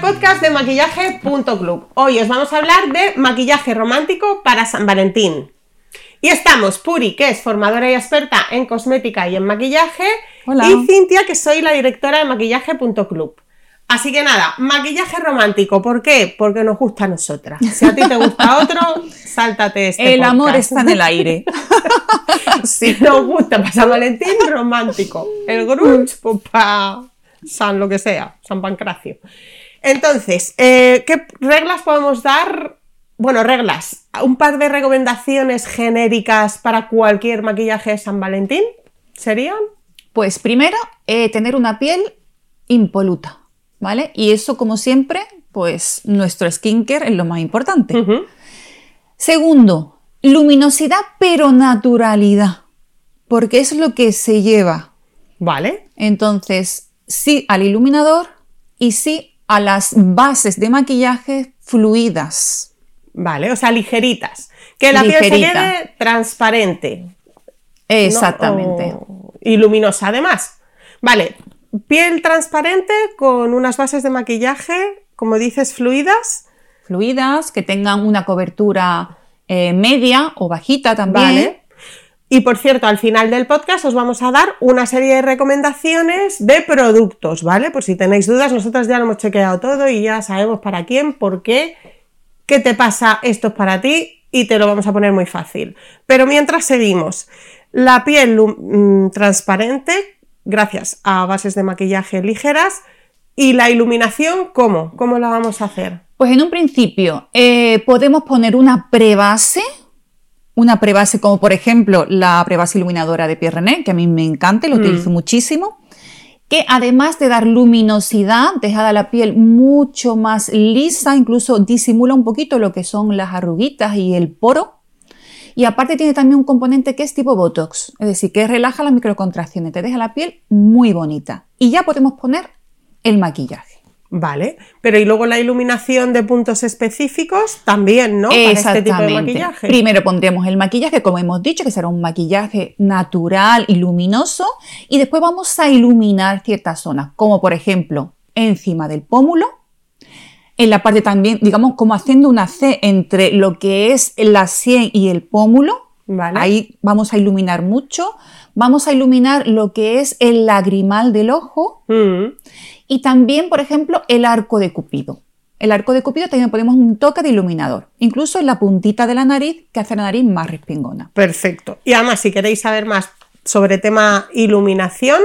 al podcast de maquillaje.club. Hoy os vamos a hablar de maquillaje romántico para San Valentín. Y estamos Puri, que es formadora y experta en cosmética y en maquillaje, Hola. y Cintia, que soy la directora de maquillaje.club. Así que nada, maquillaje romántico, ¿por qué? Porque nos gusta a nosotras. Si a ti te gusta otro, sáltate este El amor está en el aire. Si nos gusta para San Valentín, romántico. El grunge, pues para San lo que sea, San Pancracio. Entonces, eh, ¿qué reglas podemos dar? Bueno, reglas. Un par de recomendaciones genéricas para cualquier maquillaje de San Valentín. ¿Serían? Pues primero, eh, tener una piel impoluta, ¿vale? Y eso, como siempre, pues nuestro skincare es lo más importante. Segundo, luminosidad pero naturalidad, porque es lo que se lleva. Vale. Entonces, sí al iluminador y sí a las bases de maquillaje fluidas. Vale, o sea, ligeritas. Que la piel se Ligerita. quede transparente. Exactamente. Y luminosa además. Vale, piel transparente con unas bases de maquillaje, como dices, fluidas. Fluidas, que tengan una cobertura eh, media o bajita también. Vale. Y por cierto, al final del podcast os vamos a dar una serie de recomendaciones de productos, ¿vale? Por si tenéis dudas, nosotros ya lo hemos chequeado todo y ya sabemos para quién, por qué, qué te pasa, esto es para ti y te lo vamos a poner muy fácil. Pero mientras seguimos, la piel mm, transparente, gracias a bases de maquillaje ligeras, y la iluminación, ¿cómo? ¿Cómo la vamos a hacer? Pues en un principio eh, podemos poner una prebase, una prebase como por ejemplo la prebase iluminadora de Pierre René, que a mí me encanta lo utilizo muchísimo, que además de dar luminosidad, deja la piel mucho más lisa, incluso disimula un poquito lo que son las arruguitas y el poro. Y aparte tiene también un componente que es tipo Botox, es decir, que relaja las microcontracciones, te deja la piel muy bonita. Y ya podemos poner el maquillaje. Vale, pero y luego la iluminación de puntos específicos también, ¿no? Para este tipo de maquillaje. Primero pondremos el maquillaje, como hemos dicho, que será un maquillaje natural y luminoso, y después vamos a iluminar ciertas zonas, como por ejemplo encima del pómulo, en la parte también, digamos, como haciendo una C entre lo que es la sien y el pómulo. Vale. Ahí vamos a iluminar mucho. Vamos a iluminar lo que es el lagrimal del ojo Mm, y también, por ejemplo, el arco de Cupido. El arco de Cupido también ponemos un toque de iluminador, incluso en la puntita de la nariz, que hace la nariz más respingona. perfecto. Y además, si queréis saber más sobre tema iluminación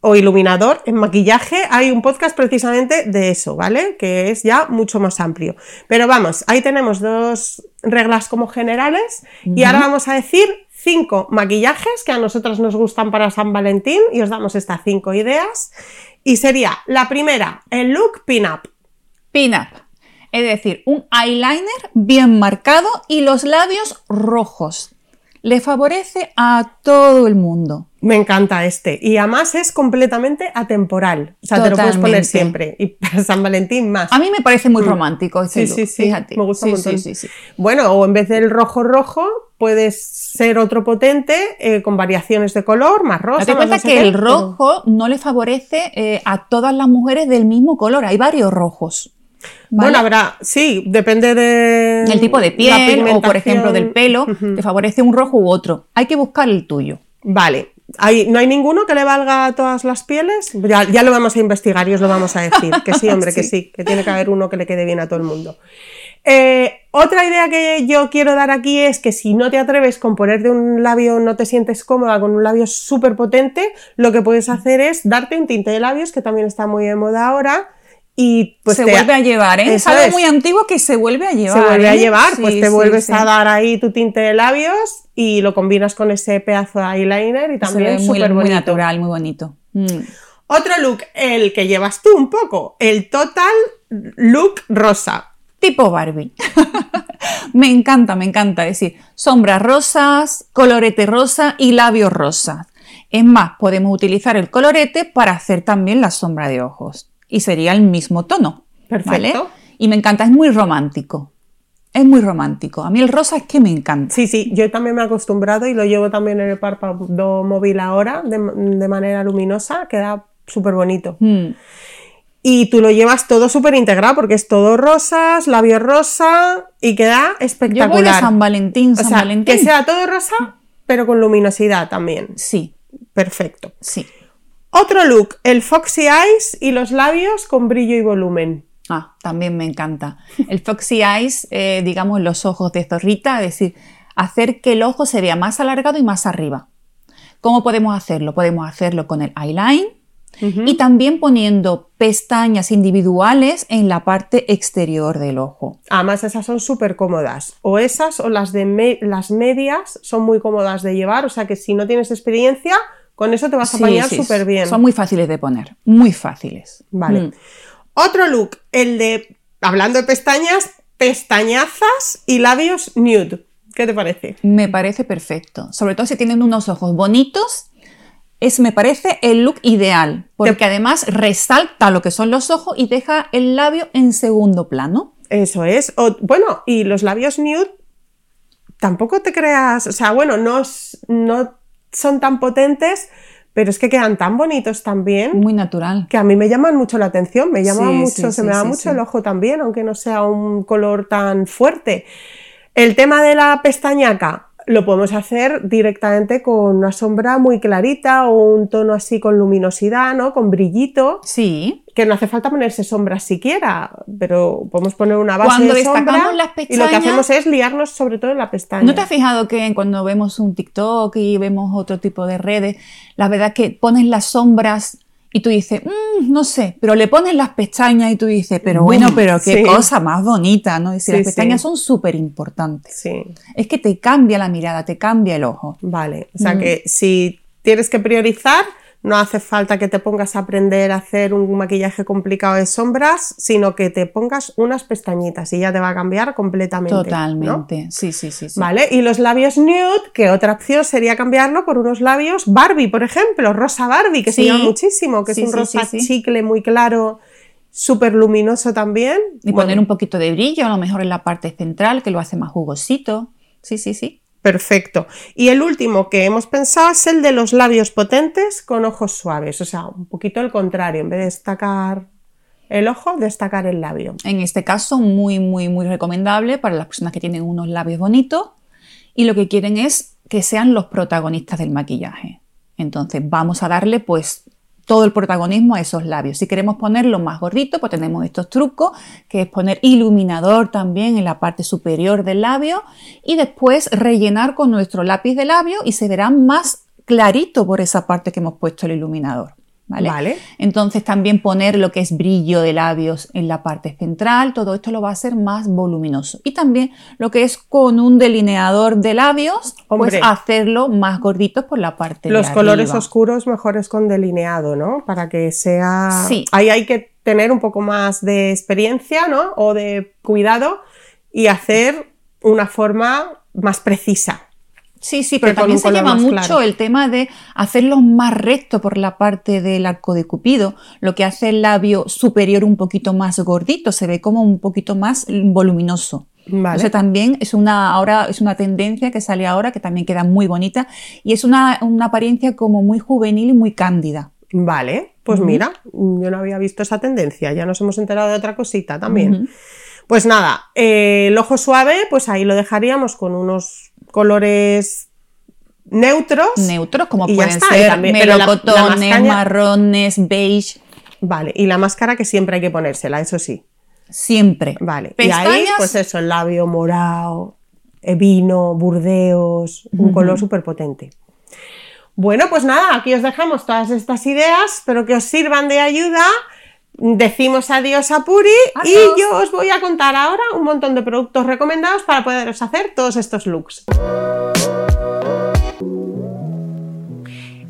o iluminador en maquillaje, hay un podcast precisamente de eso, ¿vale? Que es ya mucho más amplio. Pero vamos, ahí tenemos dos reglas como generales y ahora vamos a decir cinco maquillajes que a nosotros nos gustan para San Valentín y os damos estas cinco ideas. Y sería la primera, el look pin-up. Pin-up, es decir, un eyeliner bien marcado y los labios rojos. Le favorece a todo el mundo. Me encanta este. Y además es completamente atemporal. O sea, te lo puedes poner siempre. Y para San Valentín más. A mí me parece muy romántico ese Sí, look, sí, sí. fíjate. Me gusta Sí, un montón. sí, sí, sí. Bueno, o en vez del rojo rojo, puedes ser otro potente eh, con variaciones de color, más rosa. Más cuenta que el rojo no le favorece eh, a todas las mujeres del mismo color. Hay varios rojos. ¿vale? Bueno, habrá, sí, depende de. el tipo de piel o, por ejemplo, del pelo, te favorece un rojo u otro. Hay que buscar el tuyo. Vale. Hay- ¿No hay ninguno que le valga a todas las pieles? Ya, ya lo vamos a investigar y os lo vamos a decir. Que sí, hombre, que Sí. sí, que tiene que haber uno que le quede bien a todo el mundo. Eh, otra idea que yo quiero dar aquí es que si no te atreves con ponerte un labio, no te sientes cómoda con un labio súper potente, lo que puedes hacer es darte un tinte de labios, que también está muy de moda ahora, y pues se te- vuelve a llevar, ¿eh? Es algo es. muy antiguo que se vuelve a llevar. se vuelve a ¿eh? llevar, pues te sí, vuelves sí. a dar ahí tu tinte de labios y lo combinas con ese pedazo de eyeliner y también ve muy, súper muy bonito. natural, muy bonito. Mm. Otro look, el que llevas tú un poco, el total look rosa. Tipo Barbie. me encanta, me encanta. Es decir, sombras rosas, colorete rosa y labios rosas. Es más, podemos utilizar el colorete para hacer también la sombra de ojos. Y sería el mismo tono. ¿vale? Perfecto. Y me encanta, es muy romántico. Es muy romántico. A mí el rosa es que me encanta. Sí, sí, yo también me he acostumbrado y lo llevo también en el párpado móvil ahora de, de manera luminosa, queda súper bonito. Mm. y tú lo llevas todo súper integrado porque es todo rosas, labio rosa y queda espectacular. Yo voy a San Valentín, San o sea, Valentín. que sea todo rosa, pero con luminosidad también. Sí, Perfecto. sí. Otro look, el Foxy Eyes y los labios con brillo y volumen. Ah, también me encanta. El Foxy Eyes, eh, digamos, los ojos de zorrita, es decir, hacer que el ojo se vea más alargado y más arriba. ¿Cómo podemos hacerlo? Podemos hacerlo con el eyeline y también poniendo pestañas individuales en la parte exterior del ojo. Además, esas son súper cómodas. O esas o las de me- las medias son muy cómodas de llevar. O sea que si no tienes experiencia, con eso te vas a apañar sí, súper bien. Son muy fáciles de poner, muy fáciles. Vale. Mm. Otro look, el de, hablando de pestañas, pestañazas y labios nude. ¿Qué te parece? Me parece perfecto. Sobre todo si tienen unos ojos bonitos, es, me parece el look ideal. Porque además resalta lo que son los ojos y deja el labio en segundo plano. Eso es. O- bueno, y los labios nude, tampoco te creas, o sea, bueno, no, no son tan potentes, pero es que quedan tan bonitos también. Muy natural. que a mí me llaman mucho la atención, me llama Sí, mucho, sí, se me da mucho el ojo también, aunque no sea un color tan fuerte. El tema de la pestañaca lo podemos hacer directamente con una sombra muy clarita o un tono así con luminosidad, ¿no? Con brillito, Sí. Que no hace falta ponerse sombras siquiera, pero podemos poner una base Cuando de sombra las y lo que pestañas- hacemos es liarnos sobre todo en la pestaña. ¿No te has fijado que cuando vemos un TikTok y vemos otro tipo de redes, la verdad que pones las sombras y tú dices, "Mm, no sé, pero le pones las pestañas y tú dices, pero bueno, pero qué Sí. cosa más bonita, ¿no? Y si Sí, las pestañas sí. son súper importantes. Sí. Es que te cambia la mirada, te cambia el ojo. Vale, o Mm. sea que si tienes que priorizar, no hace falta que te pongas a aprender a hacer un maquillaje complicado de sombras, sino que te pongas unas pestañitas y ya te va a cambiar completamente. ¿no? Totalmente. Sí, sí, sí. sí. Vale, y los labios nude, que otra opción sería cambiarlo por unos labios Barbie, por ejemplo, rosa Barbie, que se llama muchísimo, que Sí, es un rosa chicle muy claro, súper luminoso también. Y Bueno, poner un poquito de brillo, a lo mejor en la parte central, que lo hace más jugosito. Sí, sí, sí. Perfecto. Y el último que hemos pensado es el de los labios potentes con ojos suaves, o sea, un poquito el contrario, en vez de destacar el ojo, destacar el labio. En este caso, muy, muy, muy recomendable para las personas que tienen unos labios bonitos y lo que quieren es que sean los protagonistas del maquillaje. Entonces, vamos a darle pues todo el protagonismo a esos labios. Si queremos ponerlo más gordito, pues tenemos estos trucos, que es poner iluminador también en la parte superior del labio y después rellenar con nuestro lápiz de labio y se verá más clarito por esa parte que hemos puesto el iluminador. ¿Vale? Vale. Entonces también poner lo que es brillo de labios en la parte central, todo esto lo va a hacer más voluminoso. Y también lo que es con un delineador de labios, Hombre. pues hacerlo más gorditos por la parte Los de colores arriba. oscuros mejores con delineado, ¿no? Para que sea... Sí. Ahí hay que tener un poco más de experiencia, ¿no? O de cuidado y hacer una forma más precisa. Sí, sí, pero también se lleva mucho claro. el tema de hacerlos más rectos por la parte del arco de Cupido, lo que hace el labio superior un poquito más gordito, se ve como un poquito más voluminoso. Vale. Entonces también es una, ahora, es una tendencia que sale ahora que también queda muy bonita y es una, una apariencia como muy juvenil y muy cándida. Vale, pues mira, yo no había visto esa tendencia, ya nos hemos enterado de otra cosita también. Pues nada, eh, el ojo suave, pues ahí lo dejaríamos con unos colores neutros. Neutros como pueden está, ser también- pero la- la melocotones, marrones, beige, Vale, y la máscara que siempre hay que ponérsela, eso sí. siempre. Vale, y ahí, pues eso, el labio morado, eh, vino, burdeos, un color súper potente. Bueno, pues nada, aquí os dejamos todas estas ideas, espero que os sirvan de ayuda. Decimos adiós a Puri Adiós. y yo os voy a contar ahora un montón de productos recomendados para poderos hacer todos estos looks.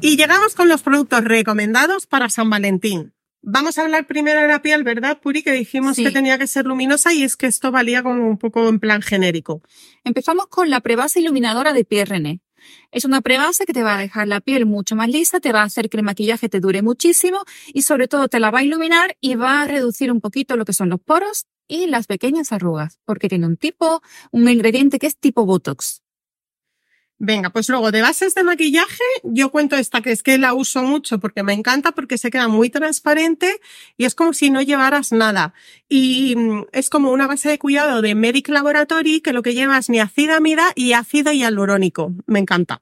Y llegamos con los productos recomendados para San Valentín. Vamos a hablar primero de la piel, ¿verdad, Puri? Que dijimos Sí. que tenía que ser luminosa y es que esto valía como un poco en plan genérico. Empezamos con la prebase iluminadora de Pierre René. Es una prebase que te va a dejar la piel mucho más lisa, te va a hacer que el maquillaje te dure muchísimo y sobre todo te la va a iluminar y va a reducir un poquito lo que son los poros y las pequeñas arrugas, porque tiene un tipo, un ingrediente que es tipo Botox. Venga, pues luego de bases de maquillaje, yo cuento esta que es que la uso mucho porque me encanta porque se queda muy transparente y es como si no llevaras nada. Y mm, es como una base de cuidado de Medic Laboratory que lo que lleva es niacidamida y ácido hialurónico. Me encanta.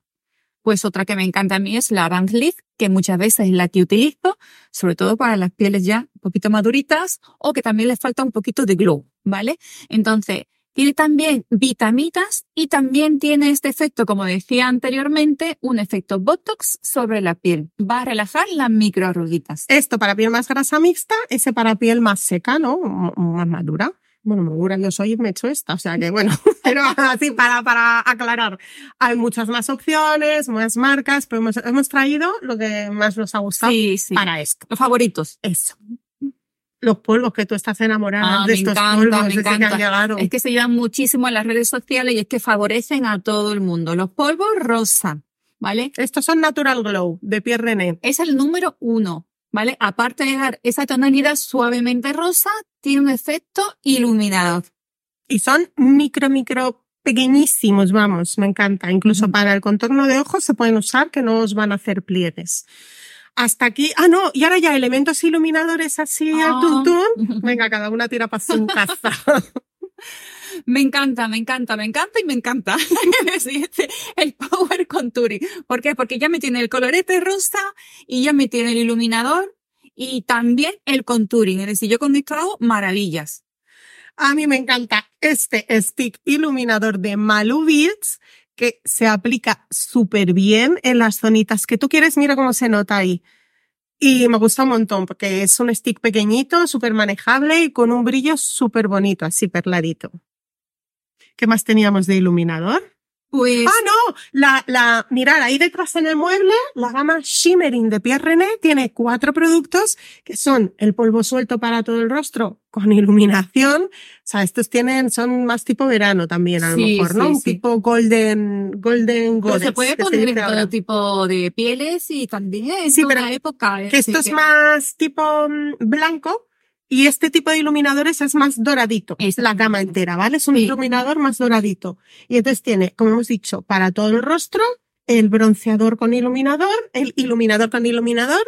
Pues otra que me encanta a mí es la Cleef, que muchas veces es la que utilizo, sobre todo para las pieles ya un poquito maduritas o que también les falta un poquito de glow, ¿vale? Entonces, tiene también vitaminas y también tiene este efecto, como decía anteriormente, un efecto Botox sobre la piel. Va a relajar las microarruguitas. Esto para piel más grasa mixta, ese para piel más seca, ¿no? Más madura. Bueno, madura yo soy y me he hecho esta, o sea que bueno, pero así para, para aclarar. Hay muchas más opciones, más marcas, pero hemos, hemos traído lo que más nos ha gustado Sí, sí. para esto. Los favoritos. Eso. Los polvos que tú estás enamorada Ah, de estos encanta, polvos me desde que han encanta. llegado. Es que se llevan muchísimo en las redes sociales y es que favorecen a todo el mundo. Los polvos rosa, ¿vale? Estos son Natural Glow de Pierre René. Es el número uno, ¿vale? Aparte de dar esa tonalidad suavemente rosa, tiene un efecto iluminador. Y son micro, micro pequeñísimos, vamos, me encanta. Incluso Ujú. para el contorno de ojos se pueden usar que no os van a hacer pliegues. Hasta aquí, ah no, y ahora ya elementos iluminadores así al Ah. tuntún. Venga, cada una tira para su casa. Me encanta, me encanta, me encanta y me encanta. Este, el Power Contouring. ¿Por qué? Porque ya me tiene el colorete rosa y ya me tiene el iluminador y también el contouring. Es decir, yo con esto hago maravillas. A mí me encanta este stick iluminador de Malu Beads que se aplica súper bien en las zonitas que tú quieres. Mira cómo se nota ahí. Y me gusta un montón porque es un stick pequeñito, súper manejable y con un brillo súper bonito, así perladito. ¿Qué más teníamos de iluminador? Pues Ah, no, la, la, mirad, ahí detrás en el mueble, la gama Shimmering de Pierre René tiene cuatro productos que son el polvo suelto para todo el rostro con iluminación. O sea, estos tienen, son más tipo verano también, a lo Sí, mejor, ¿no? sí, Un sí. tipo golden, golden goddess. se puede poner en todo tipo de pieles y también en Sí, toda pero época. ¿eh? Que esto es que- más tipo mm, blanco y este tipo de iluminadores es más doradito. Es la gama entera, ¿vale? Es un Sí. iluminador más doradito. Y entonces tiene, como hemos dicho, para todo el rostro, el bronceador con iluminador, el iluminador con iluminador,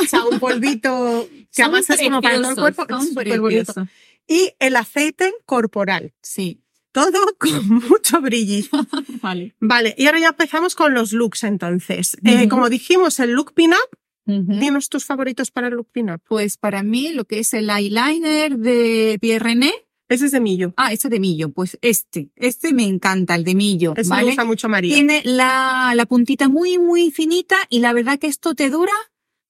o sea, un polvito que además es como para todo el cuerpo, es súper bonito. Y el aceite corporal. Sí. Todo con mucho brillito. Vale. Vale, y ahora ya empezamos con los looks entonces. Eh, Ujú. como dijimos, el look pin-up, Ujú. dinos tus favoritos para el look pin-up. Pues para mí lo que es el eyeliner de Pierre René, Ese es de Millo. ah, este de Millo, pues este, este me encanta, el de Millo, Ese me ¿vale? gusta mucho María. Tiene la, la puntita muy, muy finita y la verdad que esto te dura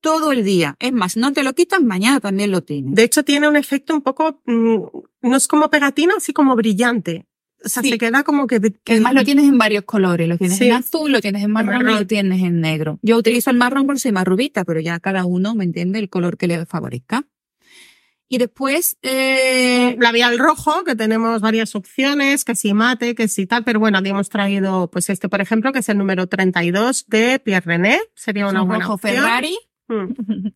todo el día. Es más, no te lo quitas, mañana también lo tienes. De hecho, tiene un efecto un poco, mm, no es como pegatina, así como brillante. O sea, Sí. se queda como que... Que además lo tienes en varios colores, lo tienes Sí. en azul, lo tienes en marrón, marrón. y lo tienes en negro. Yo utilizo el marrón por soy más rubita, pero ya cada uno me entiende el color que le favorezca. Y después, eh, Labial rojo, que tenemos varias opciones, que si mate, que si tal, pero bueno, hemos traído, pues este, por ejemplo, que es el número 32 de Pierre René. Sería una un buena rojo opción. Ferrari. Mm.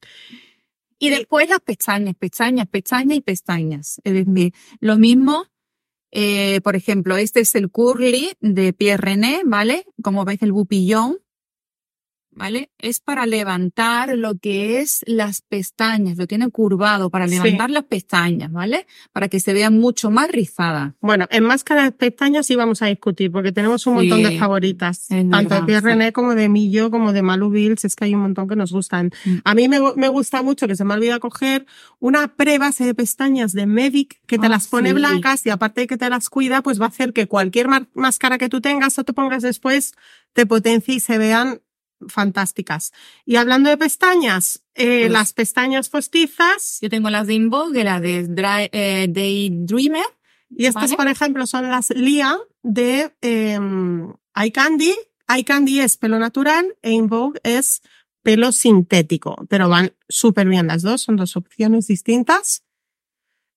Y después las pestañas, pestañas, pestañas y pestañas. Es decir, lo mismo, eh, por ejemplo, este es el curly de Pierre René, ¿vale? Como veis el bupillón, ¿vale? Es para levantar lo que es las pestañas, lo tiene curvado para Sí. levantar las pestañas, ¿vale? Para que se vean mucho más rizadas. Bueno, en máscara de pestañas sí vamos a discutir, porque tenemos un montón de favoritas, tanto de Pierre sí. René como de Millo, como de Malu Bills, es que hay un montón que nos gustan. Mm. A mí me, me gusta mucho, que se me olvida coger, una prebase de pestañas de Medic que te Ah, las pone blancas y aparte de que te las cuida, pues va a hacer que cualquier máscara que tú tengas o te pongas después te potencie y se vean fantásticas. Y hablando de pestañas, eh, Pues- las pestañas postizas, Yo tengo las de Invogue, la de Dry, eh, Daydreamer. Y estas, Vale. por ejemplo, son las Lia de eh, iCandy. iCandy es pelo natural e Invogue es pelo sintético, pero van súper bien las dos, son dos opciones distintas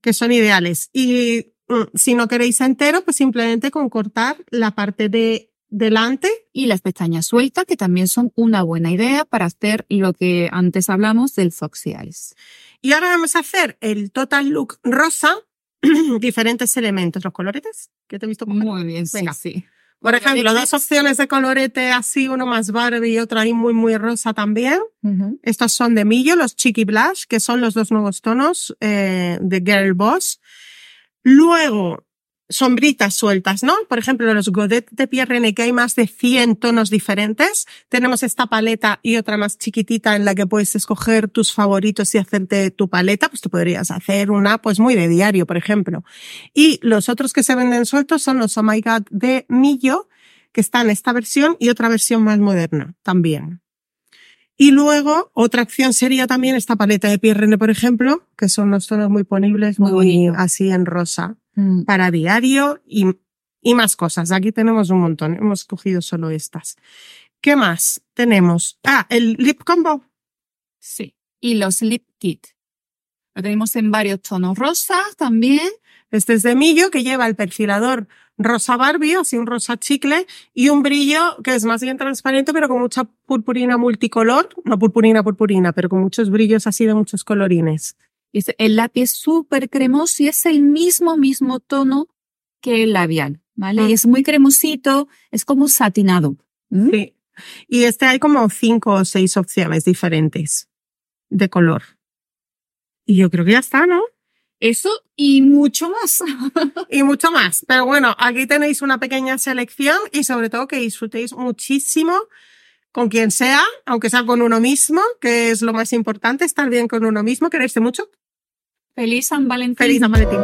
que son ideales. Y mm, si no queréis entero, pues simplemente con cortar la parte de delante. y las pestañas sueltas, que también son una buena idea para hacer lo que antes hablamos del Foxy Eyes. Y ahora vamos a hacer el total look rosa, diferentes elementos, los coloretes que te he visto coger. Muy bien, sí, Venga. sí. Por ejemplo, dos opciones de colorete así, uno más Barbie y otro ahí muy, muy rosa también. Estos son de Millo, los Chiqui Blush, que son los dos nuevos tonos eh, de Girl Boss. Luego, sombritas sueltas, ¿no? Por ejemplo, los Godet de Pierre que hay más de 100 tonos diferentes. Tenemos esta paleta y otra más chiquitita en la que puedes escoger tus favoritos y hacerte tu paleta. Pues tú podrías hacer una, pues muy de diario, por ejemplo. Y los otros que se venden sueltos son los Oh My God de Millo, que está en esta versión y otra versión más moderna también. Y luego, otra acción sería también esta paleta de Pierre por ejemplo, que son los tonos muy ponibles, muy, Muy así en rosa Mm. para diario y, y más cosas. Aquí tenemos un montón. Hemos cogido solo estas. ¿Qué más tenemos? Ah, el lip combo. Sí. Y los lip kit. Lo tenemos en varios tonos rosas también. Este es de Millo, que lleva el perfilador rosa Barbie, así un rosa chicle, y un brillo que es más bien transparente, pero con mucha purpurina multicolor. No purpurina, purpurina, pero con muchos brillos así de muchos colorines. Es- el lápiz es súper cremoso y es el mismo, mismo tono que el labial, ¿vale? Y es muy cremosito, es como satinado. ¿Mm? Sí. Y este hay como cinco o seis opciones diferentes de color. Y yo creo que ya está, ¿no? Eso y mucho más. y mucho más. Pero bueno, aquí tenéis una pequeña selección y sobre todo que disfrutéis muchísimo con quien sea, aunque sea con uno mismo, que es lo más importante, estar bien con uno mismo, quererse mucho. Feliz San Valentín. Feliz San Valentín.